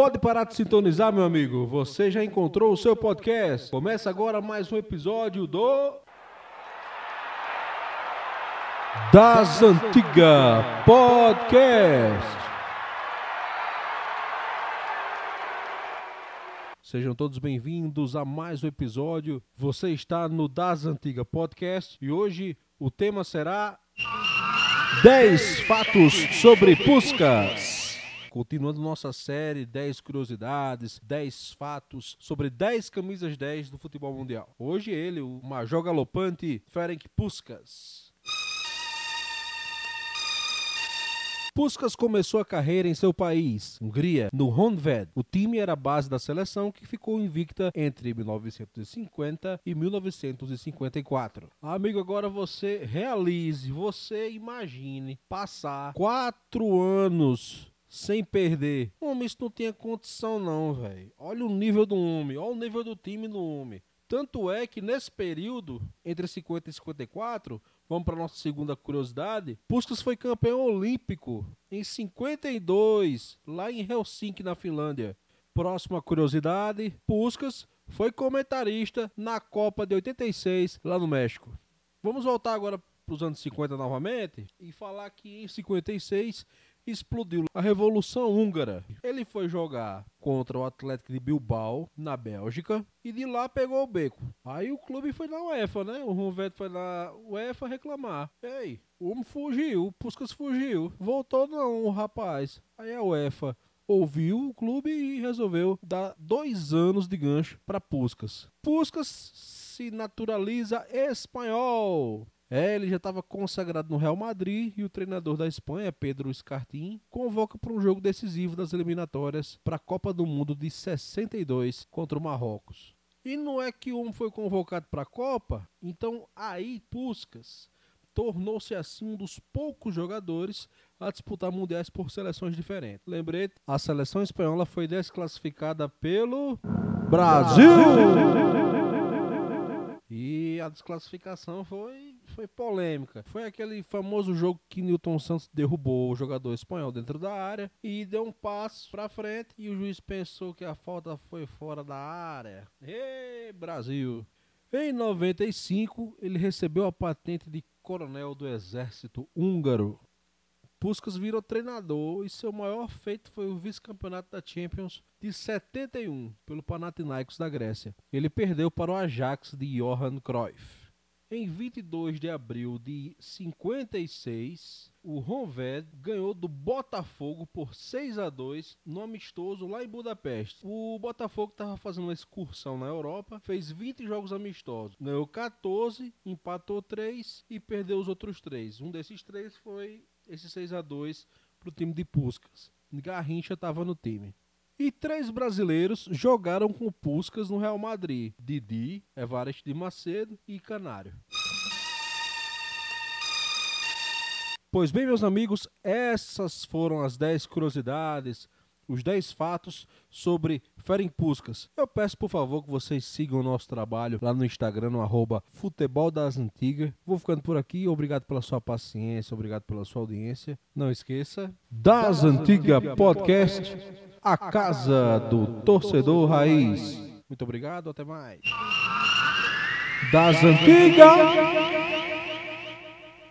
Pode parar de sintonizar, meu amigo. Você já encontrou o seu podcast. Começa agora mais um episódio do. Das Antigas Podcast. Sejam todos bem-vindos a mais um episódio. Você está no Das Antigas Podcast e hoje o tema será 10 fatos sobre Puskas. Continuando nossa série 10 curiosidades, 10 fatos sobre 10 camisas 10 do futebol mundial. Hoje ele, o major galopante Ferenc Puskas. Puskas começou a carreira em seu país, Hungria, no Honved. O time era a base da seleção que ficou invicta entre 1950 e 1954. Amigo, agora você realize, você imagine passar quatro anos sem perder. Homem, isso não tinha condição não, velho. Olha o nível do homem, olha o nível do time do homem. Tanto é que nesse período, entre 50 e 54, vamos para nossa segunda curiosidade, Puskas foi campeão olímpico em 52, lá em Helsinki, na Finlândia. Próxima curiosidade, Puskas foi comentarista na Copa de 86, lá no México. Vamos voltar agora para os anos 50 novamente e falar que em 56 explodiu a Revolução Húngara. Ele foi jogar contra o Atlético de Bilbao, na Bélgica, e de lá pegou o beco. Aí o clube foi na UEFA, né? O Ronveto foi na UEFA reclamar. Ei, o homem fugiu, o Puskas fugiu. Voltou não, o rapaz. Aí a UEFA ouviu o clube e resolveu dar dois anos de gancho para Puskas. Puskas se naturaliza espanhol. É, ele já estava consagrado no Real Madrid e o treinador da Espanha, Pedro Escartin, convoca para um jogo decisivo das eliminatórias para a Copa do Mundo de 62 contra o Marrocos. E não é que um foi convocado para a Copa, então aí Puskas tornou-se assim um dos poucos jogadores a disputar mundiais por seleções diferentes. Lembrei, a seleção espanhola foi desclassificada pelo Brasil. E a desclassificação foi foi polêmica. Foi aquele famoso jogo que Newton Santos derrubou o jogador espanhol dentro da área e deu um passo para frente e o juiz pensou que a falta foi fora da área. Ê, Brasil! Em 95, ele recebeu a patente de coronel do exército húngaro. Puskas virou treinador e seu maior feito foi o vice-campeonato da Champions de 71 pelo Panathinaikos da Grécia. Ele perdeu para o Ajax de Johan Cruyff. Em 22 de abril de 56, o Honved ganhou do Botafogo por 6 a 2 no amistoso lá em Budapeste. O Botafogo estava fazendo uma excursão na Europa, fez 20 jogos amistosos, ganhou 14, empatou 3 e perdeu os outros 3. Um desses 3 foi esse 6 a 2 para o time de Puskas. Garrincha estava no time. E três brasileiros jogaram com Puscas no Real Madrid: Didi, Evaristo de Macedo e Canário. Pois bem, meus amigos, essas foram as 10 curiosidades, os 10 fatos sobre Ferem Puscas. Eu peço, por favor, que vocês sigam o nosso trabalho lá no Instagram, no arroba Futebol das Antigas. Vou ficando por aqui. Obrigado pela sua paciência, obrigado pela sua audiência. Não esqueça, Das Antigas Podcast a casa do torcedor raiz. Muito obrigado, até mais. Das antigas.